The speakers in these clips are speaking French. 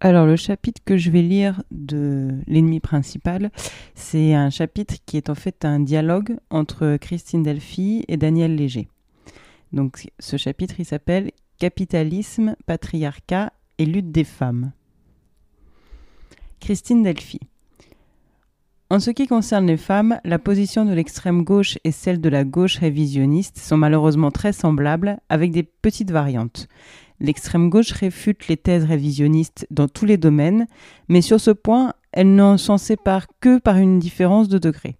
Alors le chapitre que je vais lire de l'ennemi principal, c'est un chapitre qui est en fait un dialogue entre Christine Delphi et Daniel Léger. Donc ce chapitre il s'appelle Capitalisme, patriarcat et lutte des femmes. Christine Delphi. En ce qui concerne les femmes, la position de l'extrême gauche et celle de la gauche révisionniste sont malheureusement très semblables, avec des petites variantes. L'extrême gauche réfute les thèses révisionnistes dans tous les domaines, mais sur ce point, elle n'en s'en sépare que par une différence de degré.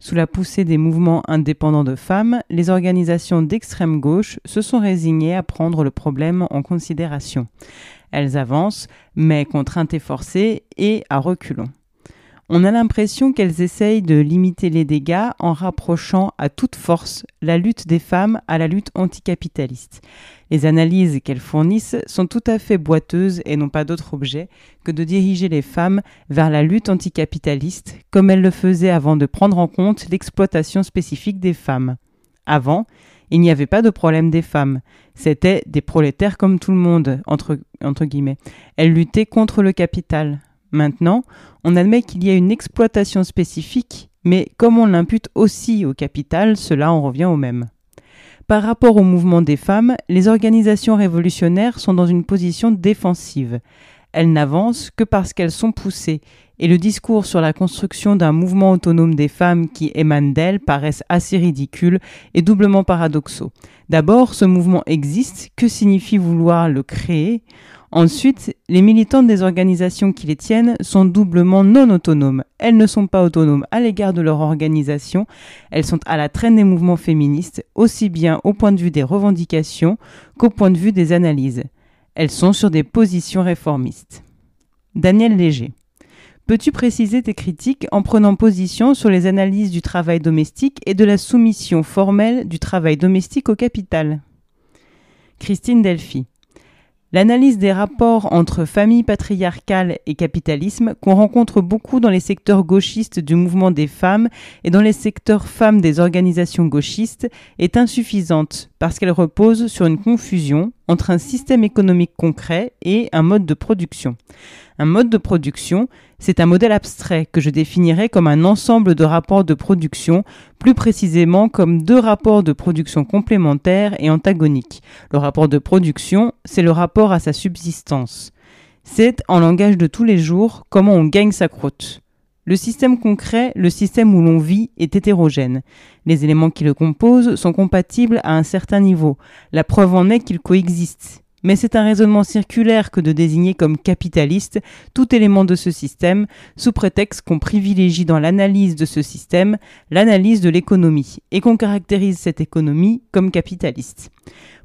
Sous la poussée des mouvements indépendants de femmes, les organisations d'extrême gauche se sont résignées à prendre le problème en considération. Elles avancent, mais contraintes et forcées, et à reculons. On a l'impression qu'elles essayent de limiter les dégâts en rapprochant à toute force la lutte des femmes à la lutte anticapitaliste. Les analyses qu'elles fournissent sont tout à fait boiteuses et n'ont pas d'autre objet que de diriger les femmes vers la lutte anticapitaliste, comme elles le faisaient avant de prendre en compte l'exploitation spécifique des femmes. Avant, il n'y avait pas de problème des femmes. C'étaient des prolétaires comme tout le monde, entre, entre guillemets. Elles luttaient contre le capital. Maintenant, on admet qu'il y a une exploitation spécifique, mais comme on l'impute aussi au capital, cela en revient au même. Par rapport au mouvement des femmes, les organisations révolutionnaires sont dans une position défensive. Elles n'avancent que parce qu'elles sont poussées, et le discours sur la construction d'un mouvement autonome des femmes qui émane d'elles paraissent assez ridicules et doublement paradoxaux. D'abord, ce mouvement existe, que signifie vouloir le créer? Ensuite, les militantes des organisations qui les tiennent sont doublement non autonomes. Elles ne sont pas autonomes à l'égard de leur organisation, elles sont à la traîne des mouvements féministes, aussi bien au point de vue des revendications qu'au point de vue des analyses. Elles sont sur des positions réformistes. Daniel Léger. Peux-tu préciser tes critiques en prenant position sur les analyses du travail domestique et de la soumission formelle du travail domestique au capital? Christine Delphi. L'analyse des rapports entre famille patriarcale et capitalisme, qu'on rencontre beaucoup dans les secteurs gauchistes du mouvement des femmes et dans les secteurs femmes des organisations gauchistes, est insuffisante parce qu'elle repose sur une confusion entre un système économique concret et un mode de production. Un mode de production, c'est un modèle abstrait que je définirais comme un ensemble de rapports de production, plus précisément comme deux rapports de production complémentaires et antagoniques. Le rapport de production, c'est le rapport à sa subsistance. C'est, en langage de tous les jours, comment on gagne sa croûte. Le système concret, le système où l'on vit, est hétérogène. Les éléments qui le composent sont compatibles à un certain niveau. La preuve en est qu'ils coexistent mais c'est un raisonnement circulaire que de désigner comme capitaliste tout élément de ce système, sous prétexte qu'on privilégie dans l'analyse de ce système l'analyse de l'économie, et qu'on caractérise cette économie comme capitaliste.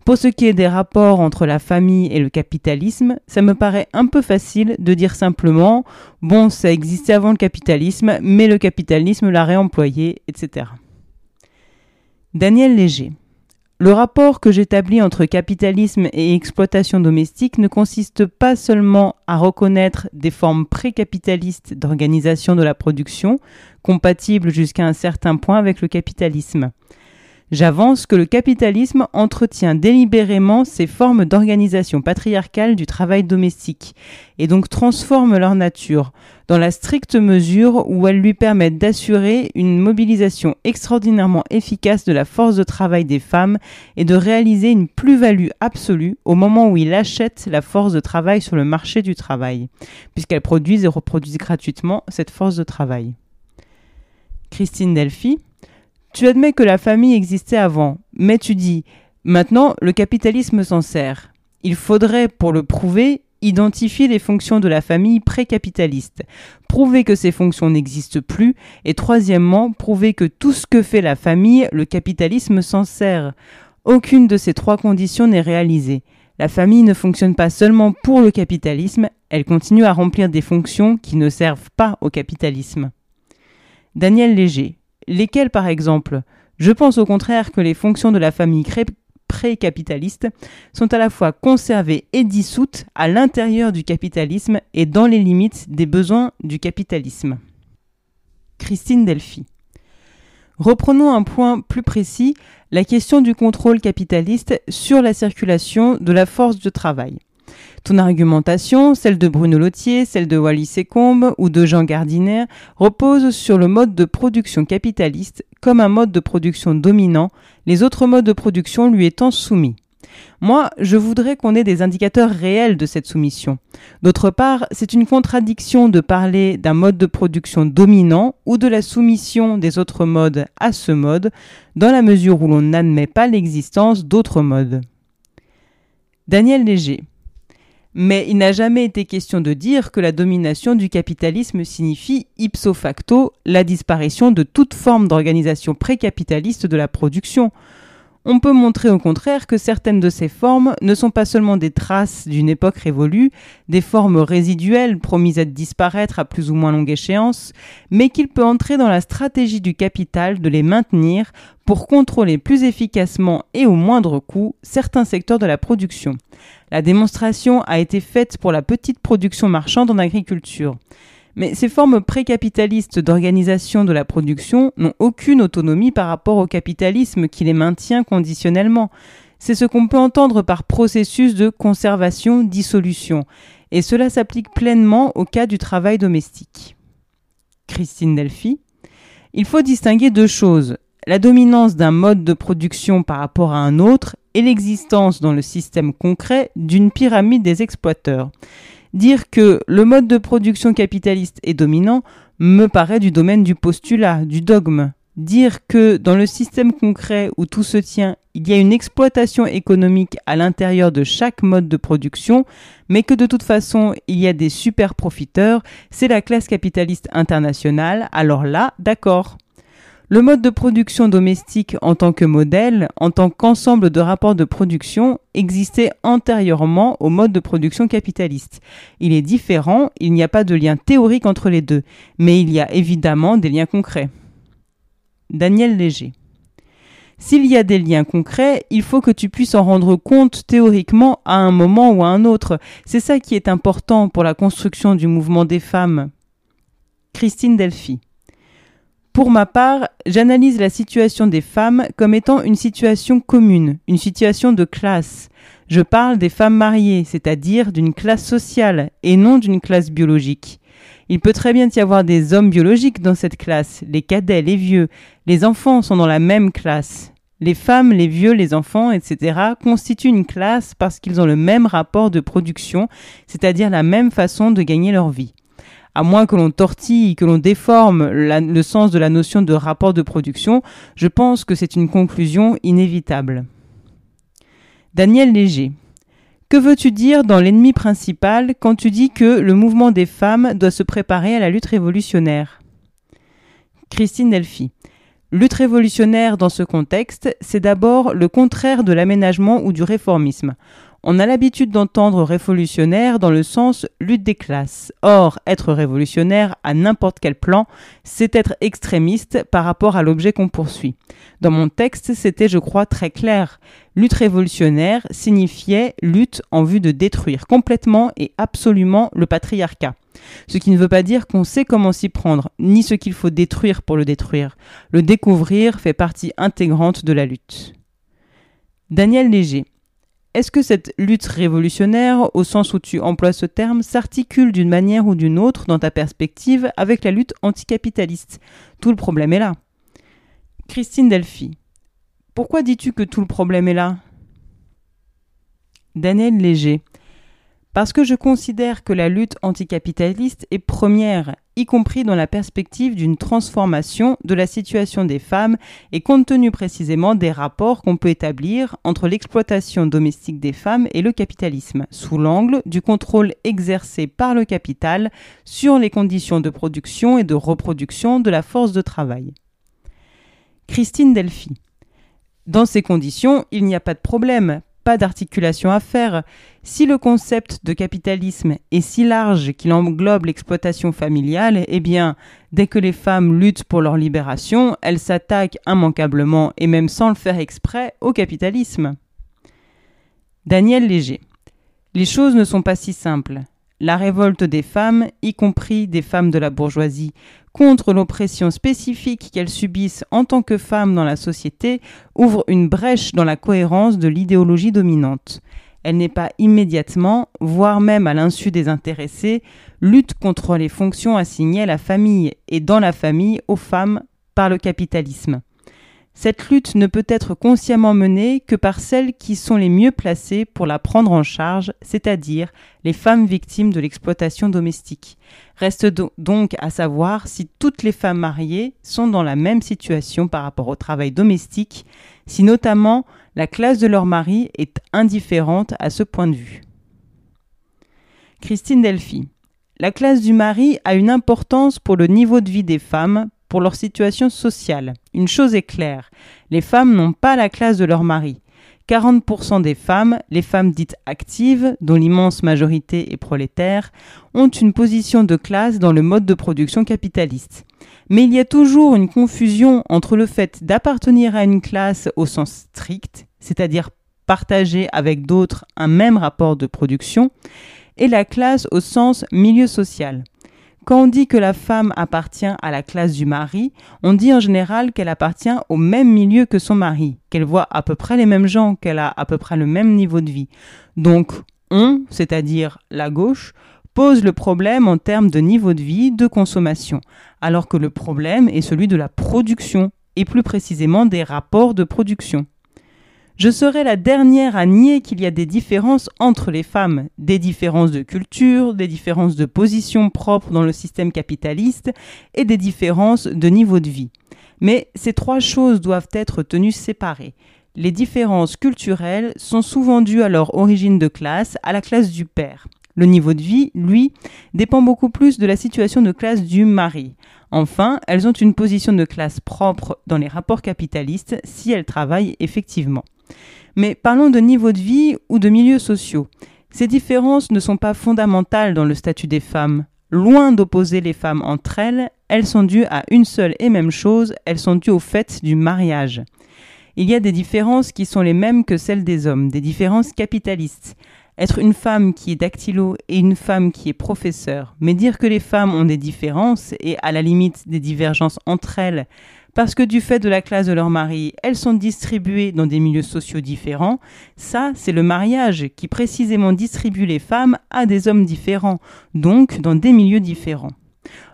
Pour ce qui est des rapports entre la famille et le capitalisme, ça me paraît un peu facile de dire simplement bon, ça existait avant le capitalisme, mais le capitalisme l'a réemployé, etc. Daniel Léger. Le rapport que j'établis entre capitalisme et exploitation domestique ne consiste pas seulement à reconnaître des formes pré-capitalistes d'organisation de la production, compatibles jusqu'à un certain point avec le capitalisme. J'avance que le capitalisme entretient délibérément ces formes d'organisation patriarcale du travail domestique et donc transforme leur nature dans la stricte mesure où elles lui permettent d'assurer une mobilisation extraordinairement efficace de la force de travail des femmes et de réaliser une plus-value absolue au moment où il achète la force de travail sur le marché du travail, puisqu'elles produisent et reproduisent gratuitement cette force de travail. Christine Delphi, tu admets que la famille existait avant, mais tu dis maintenant le capitalisme s'en sert. Il faudrait, pour le prouver, identifier les fonctions de la famille pré-capitaliste, prouver que ces fonctions n'existent plus, et troisièmement, prouver que tout ce que fait la famille, le capitalisme s'en sert. Aucune de ces trois conditions n'est réalisée. La famille ne fonctionne pas seulement pour le capitalisme, elle continue à remplir des fonctions qui ne servent pas au capitalisme. Daniel Léger, Lesquelles, par exemple? Je pense au contraire que les fonctions de la famille pré-capitaliste sont à la fois conservées et dissoutes à l'intérieur du capitalisme et dans les limites des besoins du capitalisme. Christine Delphi. Reprenons un point plus précis, la question du contrôle capitaliste sur la circulation de la force de travail. Ton argumentation, celle de Bruno Lottier, celle de Wallis Combe ou de Jean Gardiner, repose sur le mode de production capitaliste comme un mode de production dominant, les autres modes de production lui étant soumis. Moi, je voudrais qu'on ait des indicateurs réels de cette soumission. D'autre part, c'est une contradiction de parler d'un mode de production dominant ou de la soumission des autres modes à ce mode, dans la mesure où l'on n'admet pas l'existence d'autres modes. Daniel Léger. Mais il n'a jamais été question de dire que la domination du capitalisme signifie ipso facto la disparition de toute forme d'organisation précapitaliste de la production. On peut montrer au contraire que certaines de ces formes ne sont pas seulement des traces d'une époque révolue, des formes résiduelles promises à disparaître à plus ou moins longue échéance, mais qu'il peut entrer dans la stratégie du capital de les maintenir pour contrôler plus efficacement et au moindre coût certains secteurs de la production. La démonstration a été faite pour la petite production marchande en agriculture. Mais ces formes précapitalistes d'organisation de la production n'ont aucune autonomie par rapport au capitalisme qui les maintient conditionnellement. C'est ce qu'on peut entendre par processus de conservation-dissolution, et cela s'applique pleinement au cas du travail domestique. Christine Delphi. Il faut distinguer deux choses, la dominance d'un mode de production par rapport à un autre et l'existence dans le système concret d'une pyramide des exploiteurs. Dire que le mode de production capitaliste est dominant me paraît du domaine du postulat, du dogme. Dire que dans le système concret où tout se tient, il y a une exploitation économique à l'intérieur de chaque mode de production, mais que de toute façon il y a des super profiteurs, c'est la classe capitaliste internationale, alors là, d'accord. Le mode de production domestique en tant que modèle, en tant qu'ensemble de rapports de production, existait antérieurement au mode de production capitaliste. Il est différent, il n'y a pas de lien théorique entre les deux, mais il y a évidemment des liens concrets. Daniel Léger. S'il y a des liens concrets, il faut que tu puisses en rendre compte théoriquement à un moment ou à un autre. C'est ça qui est important pour la construction du mouvement des femmes. Christine Delphi. Pour ma part, j'analyse la situation des femmes comme étant une situation commune, une situation de classe. Je parle des femmes mariées, c'est-à-dire d'une classe sociale et non d'une classe biologique. Il peut très bien y avoir des hommes biologiques dans cette classe, les cadets, les vieux, les enfants sont dans la même classe. Les femmes, les vieux, les enfants, etc. constituent une classe parce qu'ils ont le même rapport de production, c'est-à-dire la même façon de gagner leur vie à moins que l'on tortille, que l'on déforme le sens de la notion de rapport de production, je pense que c'est une conclusion inévitable. Daniel Léger. Que veux-tu dire dans l'ennemi principal quand tu dis que le mouvement des femmes doit se préparer à la lutte révolutionnaire? Christine Delphi. Lutte révolutionnaire dans ce contexte, c'est d'abord le contraire de l'aménagement ou du réformisme. On a l'habitude d'entendre révolutionnaire dans le sens lutte des classes. Or, être révolutionnaire à n'importe quel plan, c'est être extrémiste par rapport à l'objet qu'on poursuit. Dans mon texte, c'était, je crois, très clair. Lutte révolutionnaire signifiait lutte en vue de détruire complètement et absolument le patriarcat. Ce qui ne veut pas dire qu'on sait comment s'y prendre, ni ce qu'il faut détruire pour le détruire. Le découvrir fait partie intégrante de la lutte. Daniel Léger. Est-ce que cette lutte révolutionnaire, au sens où tu emploies ce terme, s'articule d'une manière ou d'une autre dans ta perspective avec la lutte anticapitaliste? Tout le problème est là. Christine Delphi. Pourquoi dis-tu que tout le problème est là? Daniel Léger. Parce que je considère que la lutte anticapitaliste est première, y compris dans la perspective d'une transformation de la situation des femmes et compte tenu précisément des rapports qu'on peut établir entre l'exploitation domestique des femmes et le capitalisme, sous l'angle du contrôle exercé par le capital sur les conditions de production et de reproduction de la force de travail. Christine Delphi. Dans ces conditions, il n'y a pas de problème, d'articulation à faire. Si le concept de capitalisme est si large qu'il englobe l'exploitation familiale, eh bien, dès que les femmes luttent pour leur libération, elles s'attaquent immanquablement, et même sans le faire exprès, au capitalisme. Daniel Léger. Les choses ne sont pas si simples. La révolte des femmes, y compris des femmes de la bourgeoisie, contre l'oppression spécifique qu'elles subissent en tant que femmes dans la société, ouvre une brèche dans la cohérence de l'idéologie dominante. Elle n'est pas immédiatement, voire même à l'insu des intéressés, lutte contre les fonctions assignées à la famille et dans la famille aux femmes par le capitalisme. Cette lutte ne peut être consciemment menée que par celles qui sont les mieux placées pour la prendre en charge, c'est-à-dire les femmes victimes de l'exploitation domestique. Reste donc à savoir si toutes les femmes mariées sont dans la même situation par rapport au travail domestique, si notamment la classe de leur mari est indifférente à ce point de vue. Christine Delphi. La classe du mari a une importance pour le niveau de vie des femmes, pour leur situation sociale. Une chose est claire, les femmes n'ont pas la classe de leur mari. 40% des femmes, les femmes dites actives, dont l'immense majorité est prolétaire, ont une position de classe dans le mode de production capitaliste. Mais il y a toujours une confusion entre le fait d'appartenir à une classe au sens strict, c'est-à-dire partager avec d'autres un même rapport de production, et la classe au sens milieu social. Quand on dit que la femme appartient à la classe du mari, on dit en général qu'elle appartient au même milieu que son mari, qu'elle voit à peu près les mêmes gens, qu'elle a à peu près le même niveau de vie. Donc, on, c'est-à-dire la gauche, pose le problème en termes de niveau de vie, de consommation, alors que le problème est celui de la production, et plus précisément des rapports de production. Je serai la dernière à nier qu'il y a des différences entre les femmes, des différences de culture, des différences de position propres dans le système capitaliste et des différences de niveau de vie. Mais ces trois choses doivent être tenues séparées. Les différences culturelles sont souvent dues à leur origine de classe, à la classe du père. Le niveau de vie, lui, dépend beaucoup plus de la situation de classe du mari. Enfin, elles ont une position de classe propre dans les rapports capitalistes si elles travaillent effectivement. Mais parlons de niveau de vie ou de milieux sociaux. Ces différences ne sont pas fondamentales dans le statut des femmes. Loin d'opposer les femmes entre elles, elles sont dues à une seule et même chose, elles sont dues au fait du mariage. Il y a des différences qui sont les mêmes que celles des hommes, des différences capitalistes. Être une femme qui est dactylo et une femme qui est professeur, mais dire que les femmes ont des différences et à la limite des divergences entre elles, parce que du fait de la classe de leur mari, elles sont distribuées dans des milieux sociaux différents, ça, c'est le mariage qui précisément distribue les femmes à des hommes différents, donc dans des milieux différents.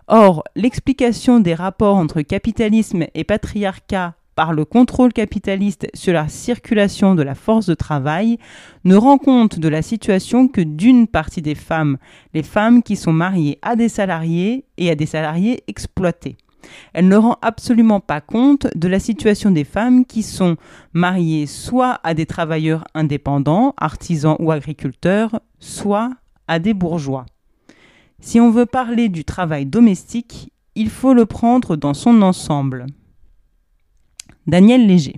Or, l'explication des rapports entre capitalisme et patriarcat par le contrôle capitaliste sur la circulation de la force de travail ne rend compte de la situation que d'une partie des femmes, les femmes qui sont mariées à des salariés et à des salariés exploités. Elle ne rend absolument pas compte de la situation des femmes qui sont mariées soit à des travailleurs indépendants, artisans ou agriculteurs, soit à des bourgeois. Si on veut parler du travail domestique, il faut le prendre dans son ensemble. Daniel Léger.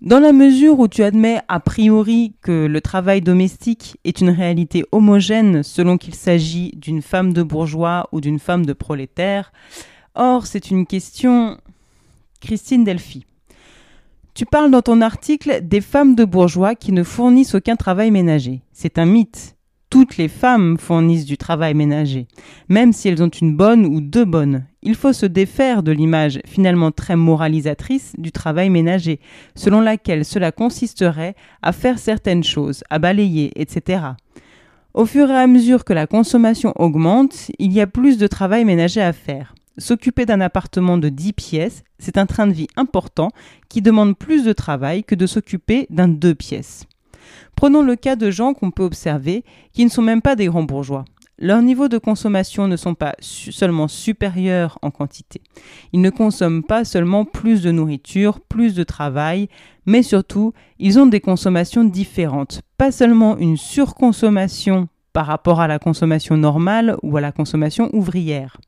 Dans la mesure où tu admets a priori que le travail domestique est une réalité homogène selon qu'il s'agit d'une femme de bourgeois ou d'une femme de prolétaire, Or, c'est une question. Christine Delphi. Tu parles dans ton article des femmes de bourgeois qui ne fournissent aucun travail ménager. C'est un mythe. Toutes les femmes fournissent du travail ménager, même si elles ont une bonne ou deux bonnes. Il faut se défaire de l'image finalement très moralisatrice du travail ménager, selon laquelle cela consisterait à faire certaines choses, à balayer, etc. Au fur et à mesure que la consommation augmente, il y a plus de travail ménager à faire. S'occuper d'un appartement de 10 pièces, c'est un train de vie important qui demande plus de travail que de s'occuper d'un 2 pièces. Prenons le cas de gens qu'on peut observer qui ne sont même pas des grands bourgeois. Leurs niveaux de consommation ne sont pas seulement supérieurs en quantité. Ils ne consomment pas seulement plus de nourriture, plus de travail, mais surtout, ils ont des consommations différentes. Pas seulement une surconsommation par rapport à la consommation normale ou à la consommation ouvrière.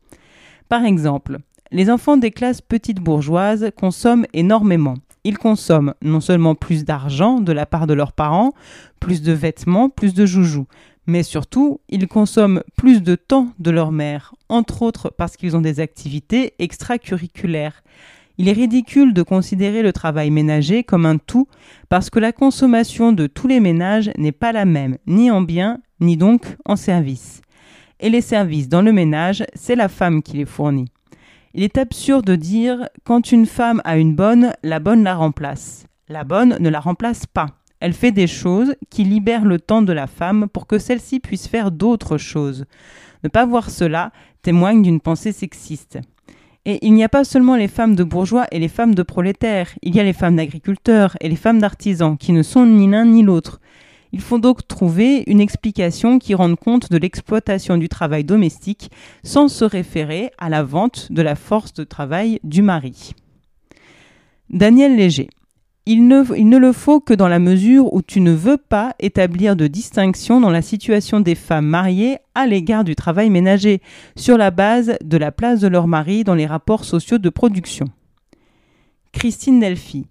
Par exemple, les enfants des classes petites bourgeoises consomment énormément. Ils consomment non seulement plus d'argent de la part de leurs parents, plus de vêtements, plus de joujoux, mais surtout, ils consomment plus de temps de leur mère, entre autres parce qu'ils ont des activités extracurriculaires. Il est ridicule de considérer le travail ménager comme un tout parce que la consommation de tous les ménages n'est pas la même, ni en biens, ni donc en services et les services dans le ménage, c'est la femme qui les fournit. Il est absurde de dire quand une femme a une bonne, la bonne la remplace. La bonne ne la remplace pas. Elle fait des choses qui libèrent le temps de la femme pour que celle-ci puisse faire d'autres choses. Ne pas voir cela témoigne d'une pensée sexiste. Et il n'y a pas seulement les femmes de bourgeois et les femmes de prolétaires, il y a les femmes d'agriculteurs et les femmes d'artisans qui ne sont ni l'un ni l'autre. Il faut donc trouver une explication qui rende compte de l'exploitation du travail domestique sans se référer à la vente de la force de travail du mari. Daniel Léger. Il ne, le faut que dans la mesure où tu ne veux pas établir de distinction dans la situation des femmes mariées à l'égard du travail ménager, sur la base de la place de leur mari dans les rapports sociaux de production. Christine Delphi.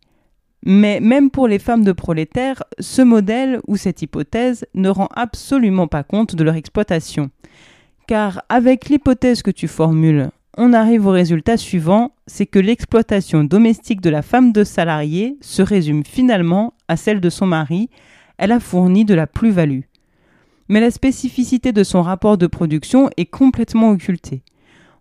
Mais même pour les femmes de prolétaires, ce modèle ou cette hypothèse ne rend absolument pas compte de leur exploitation. Car avec l'hypothèse que tu formules, on arrive au résultat suivant, c'est que l'exploitation domestique de la femme de salarié se résume finalement à celle de son mari, elle a fourni de la plus-value. Mais la spécificité de son rapport de production est complètement occultée.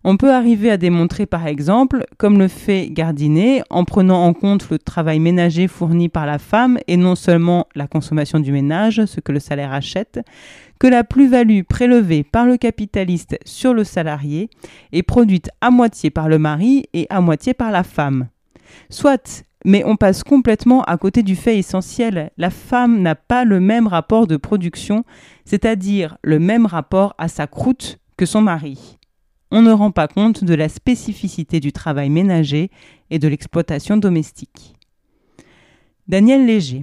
On peut arriver à démontrer par exemple, comme le fait Gardinet, en prenant en compte le travail ménager fourni par la femme et non seulement la consommation du ménage, ce que le salaire achète, que la plus-value prélevée par le capitaliste sur le salarié est produite à moitié par le mari et à moitié par la femme. Soit, mais on passe complètement à côté du fait essentiel, la femme n'a pas le même rapport de production, c'est-à-dire le même rapport à sa croûte que son mari on ne rend pas compte de la spécificité du travail ménager et de l'exploitation domestique. Daniel Léger.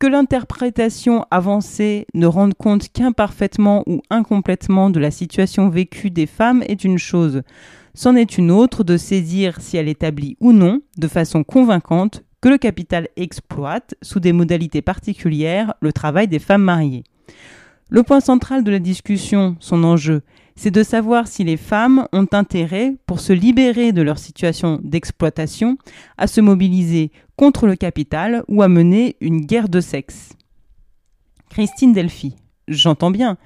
Que l'interprétation avancée ne rende compte qu'imparfaitement ou incomplètement de la situation vécue des femmes est une chose. C'en est une autre de saisir si elle établit ou non, de façon convaincante, que le capital exploite, sous des modalités particulières, le travail des femmes mariées. Le point central de la discussion, son enjeu, c'est de savoir si les femmes ont intérêt, pour se libérer de leur situation d'exploitation, à se mobiliser contre le capital ou à mener une guerre de sexe. Christine Delphi, j'entends bien.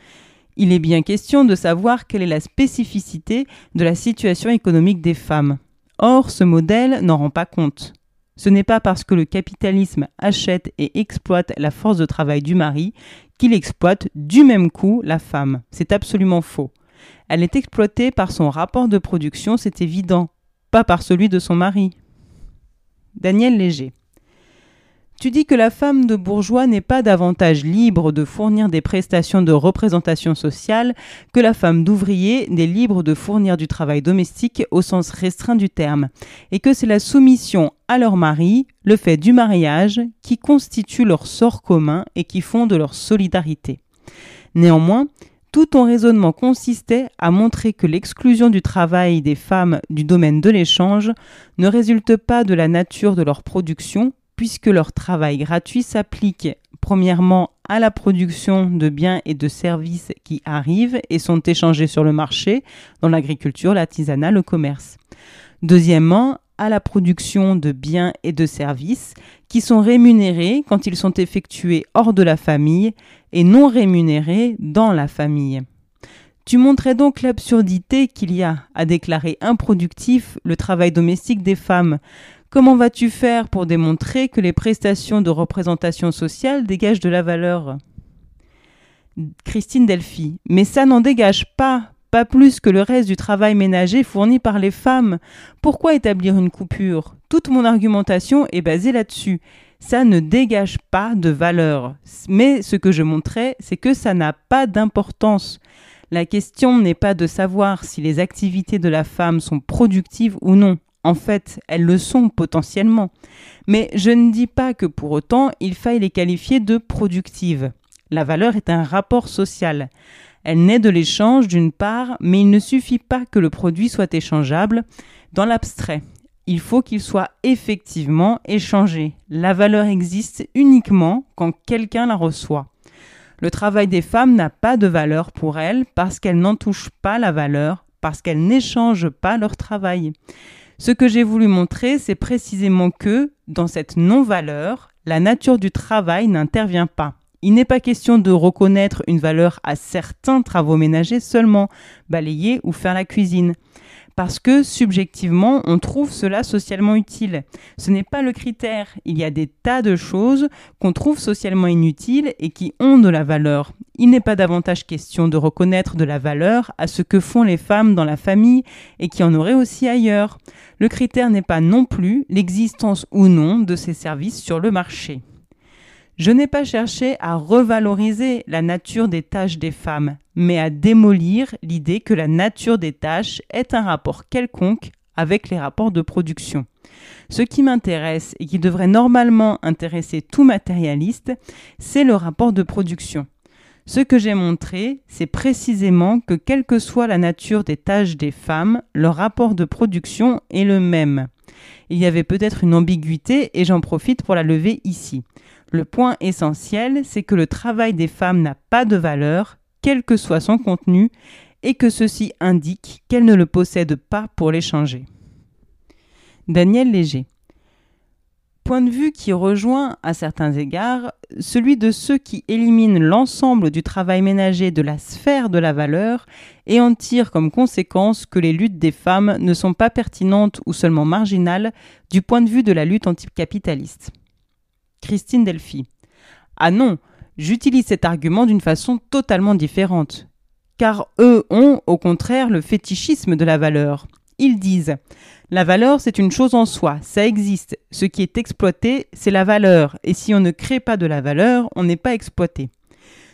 Il est bien question de savoir quelle est la spécificité de la situation économique des femmes. Or, ce modèle n'en rend pas compte. Ce n'est pas parce que le capitalisme achète et exploite la force de travail du mari qu'il exploite du même coup la femme. C'est absolument faux. Elle est exploitée par son rapport de production, c'est évident, pas par celui de son mari. Daniel Léger. Tu dis que la femme de bourgeois n'est pas davantage libre de fournir des prestations de représentation sociale que la femme d'ouvrier n'est libre de fournir du travail domestique au sens restreint du terme, et que c'est la soumission à leur mari, le fait du mariage, qui constitue leur sort commun et qui fonde leur solidarité. Néanmoins, tout ton raisonnement consistait à montrer que l'exclusion du travail des femmes du domaine de l'échange ne résulte pas de la nature de leur production, puisque leur travail gratuit s'applique premièrement à la production de biens et de services qui arrivent et sont échangés sur le marché, dans l'agriculture, l'artisanat, le commerce. Deuxièmement, à la production de biens et de services qui sont rémunérés quand ils sont effectués hors de la famille et non rémunérés dans la famille. Tu montrais donc l'absurdité qu'il y a à déclarer improductif le travail domestique des femmes. Comment vas-tu faire pour démontrer que les prestations de représentation sociale dégagent de la valeur? Christine Delphi. Mais ça n'en dégage pas, pas plus que le reste du travail ménager fourni par les femmes. Pourquoi établir une coupure? Toute mon argumentation est basée là-dessus. Ça ne dégage pas de valeur. Mais ce que je montrais, c'est que ça n'a pas d'importance. La question n'est pas de savoir si les activités de la femme sont productives ou non. En fait, elles le sont potentiellement. Mais je ne dis pas que pour autant il faille les qualifier de productives. La valeur est un rapport social. Elle naît de l'échange d'une part, mais il ne suffit pas que le produit soit échangeable dans l'abstrait. Il faut qu'il soit effectivement échangé. La valeur existe uniquement quand quelqu'un la reçoit. Le travail des femmes n'a pas de valeur pour elles parce qu'elles n'en touchent pas la valeur, parce qu'elles n'échangent pas leur travail. Ce que j'ai voulu montrer, c'est précisément que, dans cette non-valeur, la nature du travail n'intervient pas Il n'est pas question de reconnaître une valeur à certains travaux ménagers seulement, balayer ou faire la cuisine parce que subjectivement, on trouve cela socialement utile. Ce n'est pas le critère. Il y a des tas de choses qu'on trouve socialement inutiles et qui ont de la valeur. Il n'est pas davantage question de reconnaître de la valeur à ce que font les femmes dans la famille et qui en auraient aussi ailleurs. Le critère n'est pas non plus l'existence ou non de ces services sur le marché. Je n'ai pas cherché à revaloriser la nature des tâches des femmes, mais à démolir l'idée que la nature des tâches est un rapport quelconque avec les rapports de production. Ce qui m'intéresse et qui devrait normalement intéresser tout matérialiste, c'est le rapport de production. Ce que j'ai montré, c'est précisément que quelle que soit la nature des tâches des femmes, leur rapport de production est le même. Il y avait peut-être une ambiguïté et j'en profite pour la lever ici. Le point essentiel, c'est que le travail des femmes n'a pas de valeur, quel que soit son contenu, et que ceci indique qu'elles ne le possèdent pas pour l'échanger. Daniel Léger. Point de vue qui rejoint, à certains égards, celui de ceux qui éliminent l'ensemble du travail ménager de la sphère de la valeur et en tirent comme conséquence que les luttes des femmes ne sont pas pertinentes ou seulement marginales du point de vue de la lutte anticapitaliste. Christine Delphi. Ah non, j'utilise cet argument d'une façon totalement différente. Car eux ont, au contraire, le fétichisme de la valeur. Ils disent La valeur, c'est une chose en soi, ça existe. Ce qui est exploité, c'est la valeur, et si on ne crée pas de la valeur, on n'est pas exploité.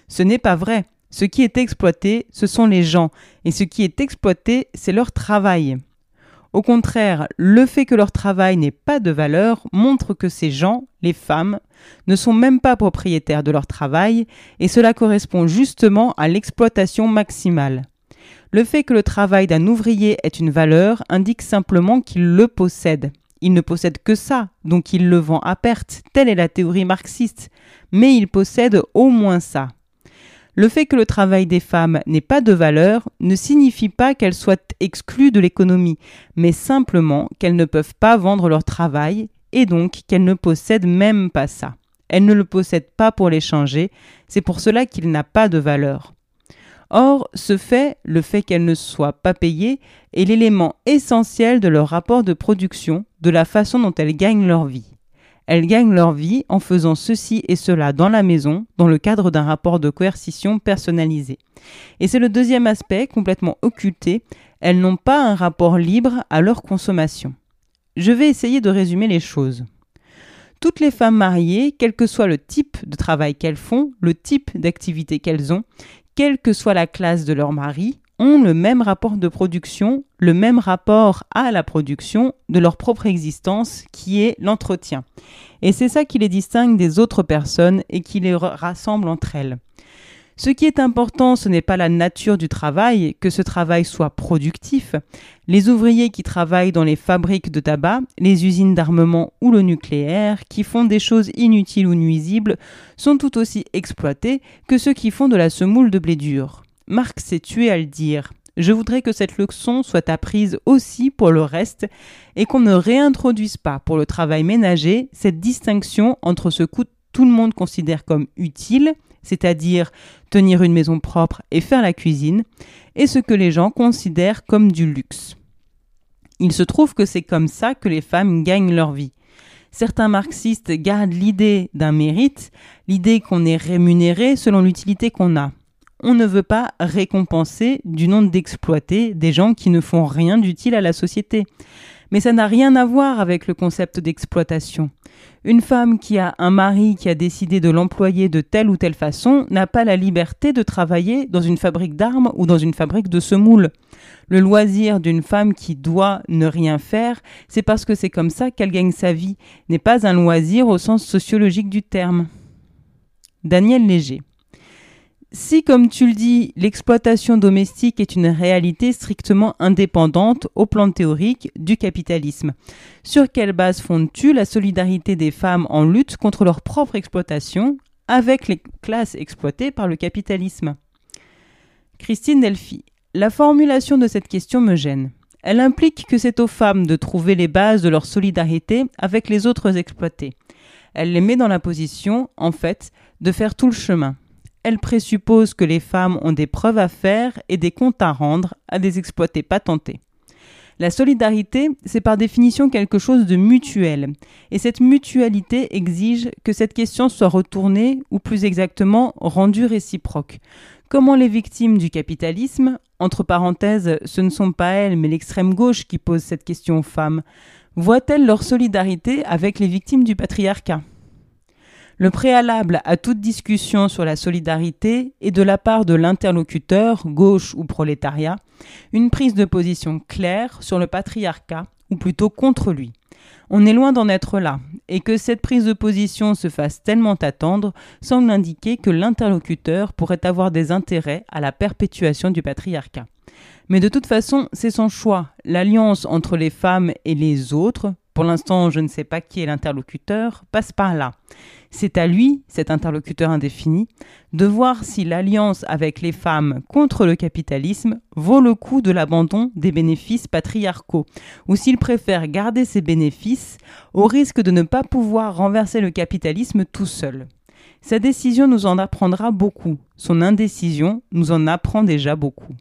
Ce n'est pas vrai. Ce qui est exploité, ce sont les gens, et ce qui est exploité, c'est leur travail. Au contraire, le fait que leur travail n'ait pas de valeur montre que ces gens, les femmes, ne sont même pas propriétaires de leur travail, et cela correspond justement à l'exploitation maximale. Le fait que le travail d'un ouvrier ait une valeur indique simplement qu'il le possède. Il ne possède que ça, donc il le vend à perte, telle est la théorie marxiste, mais il possède au moins ça. Le fait que le travail des femmes n'ait pas de valeur ne signifie pas qu'elles soient exclues de l'économie, mais simplement qu'elles ne peuvent pas vendre leur travail et donc qu'elles ne possèdent même pas ça. Elles ne le possèdent pas pour l'échanger, c'est pour cela qu'il n'a pas de valeur. Or, ce fait, le fait qu'elles ne soient pas payées, est l'élément essentiel de leur rapport de production, de la façon dont elles gagnent leur vie. Elles gagnent leur vie en faisant ceci et cela dans la maison, dans le cadre d'un rapport de coercition personnalisé. Et c'est le deuxième aspect, complètement occulté, elles n'ont pas un rapport libre à leur consommation. Je vais essayer de résumer les choses. Toutes les femmes mariées, quel que soit le type de travail qu'elles font, le type d'activité qu'elles ont, quelle que soit la classe de leur mari, ont le même rapport de production, le même rapport à la production de leur propre existence qui est l'entretien. Et c'est ça qui les distingue des autres personnes et qui les rassemble entre elles. Ce qui est important, ce n'est pas la nature du travail, que ce travail soit productif. Les ouvriers qui travaillent dans les fabriques de tabac, les usines d'armement ou le nucléaire, qui font des choses inutiles ou nuisibles, sont tout aussi exploités que ceux qui font de la semoule de blé dur. Marc s'est tué à le dire. Je voudrais que cette leçon soit apprise aussi pour le reste et qu'on ne réintroduise pas pour le travail ménager cette distinction entre ce que tout le monde considère comme utile, c'est-à-dire tenir une maison propre et faire la cuisine, et ce que les gens considèrent comme du luxe. Il se trouve que c'est comme ça que les femmes gagnent leur vie. Certains marxistes gardent l'idée d'un mérite, l'idée qu'on est rémunéré selon l'utilité qu'on a on ne veut pas récompenser du nom d'exploiter des gens qui ne font rien d'utile à la société. Mais ça n'a rien à voir avec le concept d'exploitation. Une femme qui a un mari qui a décidé de l'employer de telle ou telle façon n'a pas la liberté de travailler dans une fabrique d'armes ou dans une fabrique de semoule. Le loisir d'une femme qui doit ne rien faire, c'est parce que c'est comme ça qu'elle gagne sa vie, n'est pas un loisir au sens sociologique du terme. Daniel Léger. Si, comme tu le dis, l'exploitation domestique est une réalité strictement indépendante au plan théorique du capitalisme, sur quelle base fondes-tu la solidarité des femmes en lutte contre leur propre exploitation avec les classes exploitées par le capitalisme? Christine Delphi, la formulation de cette question me gêne. Elle implique que c'est aux femmes de trouver les bases de leur solidarité avec les autres exploités. Elle les met dans la position, en fait, de faire tout le chemin. Elle présuppose que les femmes ont des preuves à faire et des comptes à rendre à des exploités patentés. La solidarité, c'est par définition quelque chose de mutuel, et cette mutualité exige que cette question soit retournée, ou plus exactement rendue réciproque. Comment les victimes du capitalisme, entre parenthèses, ce ne sont pas elles, mais l'extrême gauche qui pose cette question aux femmes, voient-elles leur solidarité avec les victimes du patriarcat? Le préalable à toute discussion sur la solidarité est de la part de l'interlocuteur, gauche ou prolétariat, une prise de position claire sur le patriarcat, ou plutôt contre lui. On est loin d'en être là, et que cette prise de position se fasse tellement attendre semble indiquer que l'interlocuteur pourrait avoir des intérêts à la perpétuation du patriarcat. Mais de toute façon, c'est son choix. L'alliance entre les femmes et les autres, pour l'instant je ne sais pas qui est l'interlocuteur, passe par là. C'est à lui, cet interlocuteur indéfini, de voir si l'alliance avec les femmes contre le capitalisme vaut le coup de l'abandon des bénéfices patriarcaux, ou s'il préfère garder ces bénéfices au risque de ne pas pouvoir renverser le capitalisme tout seul. Sa décision nous en apprendra beaucoup, son indécision nous en apprend déjà beaucoup.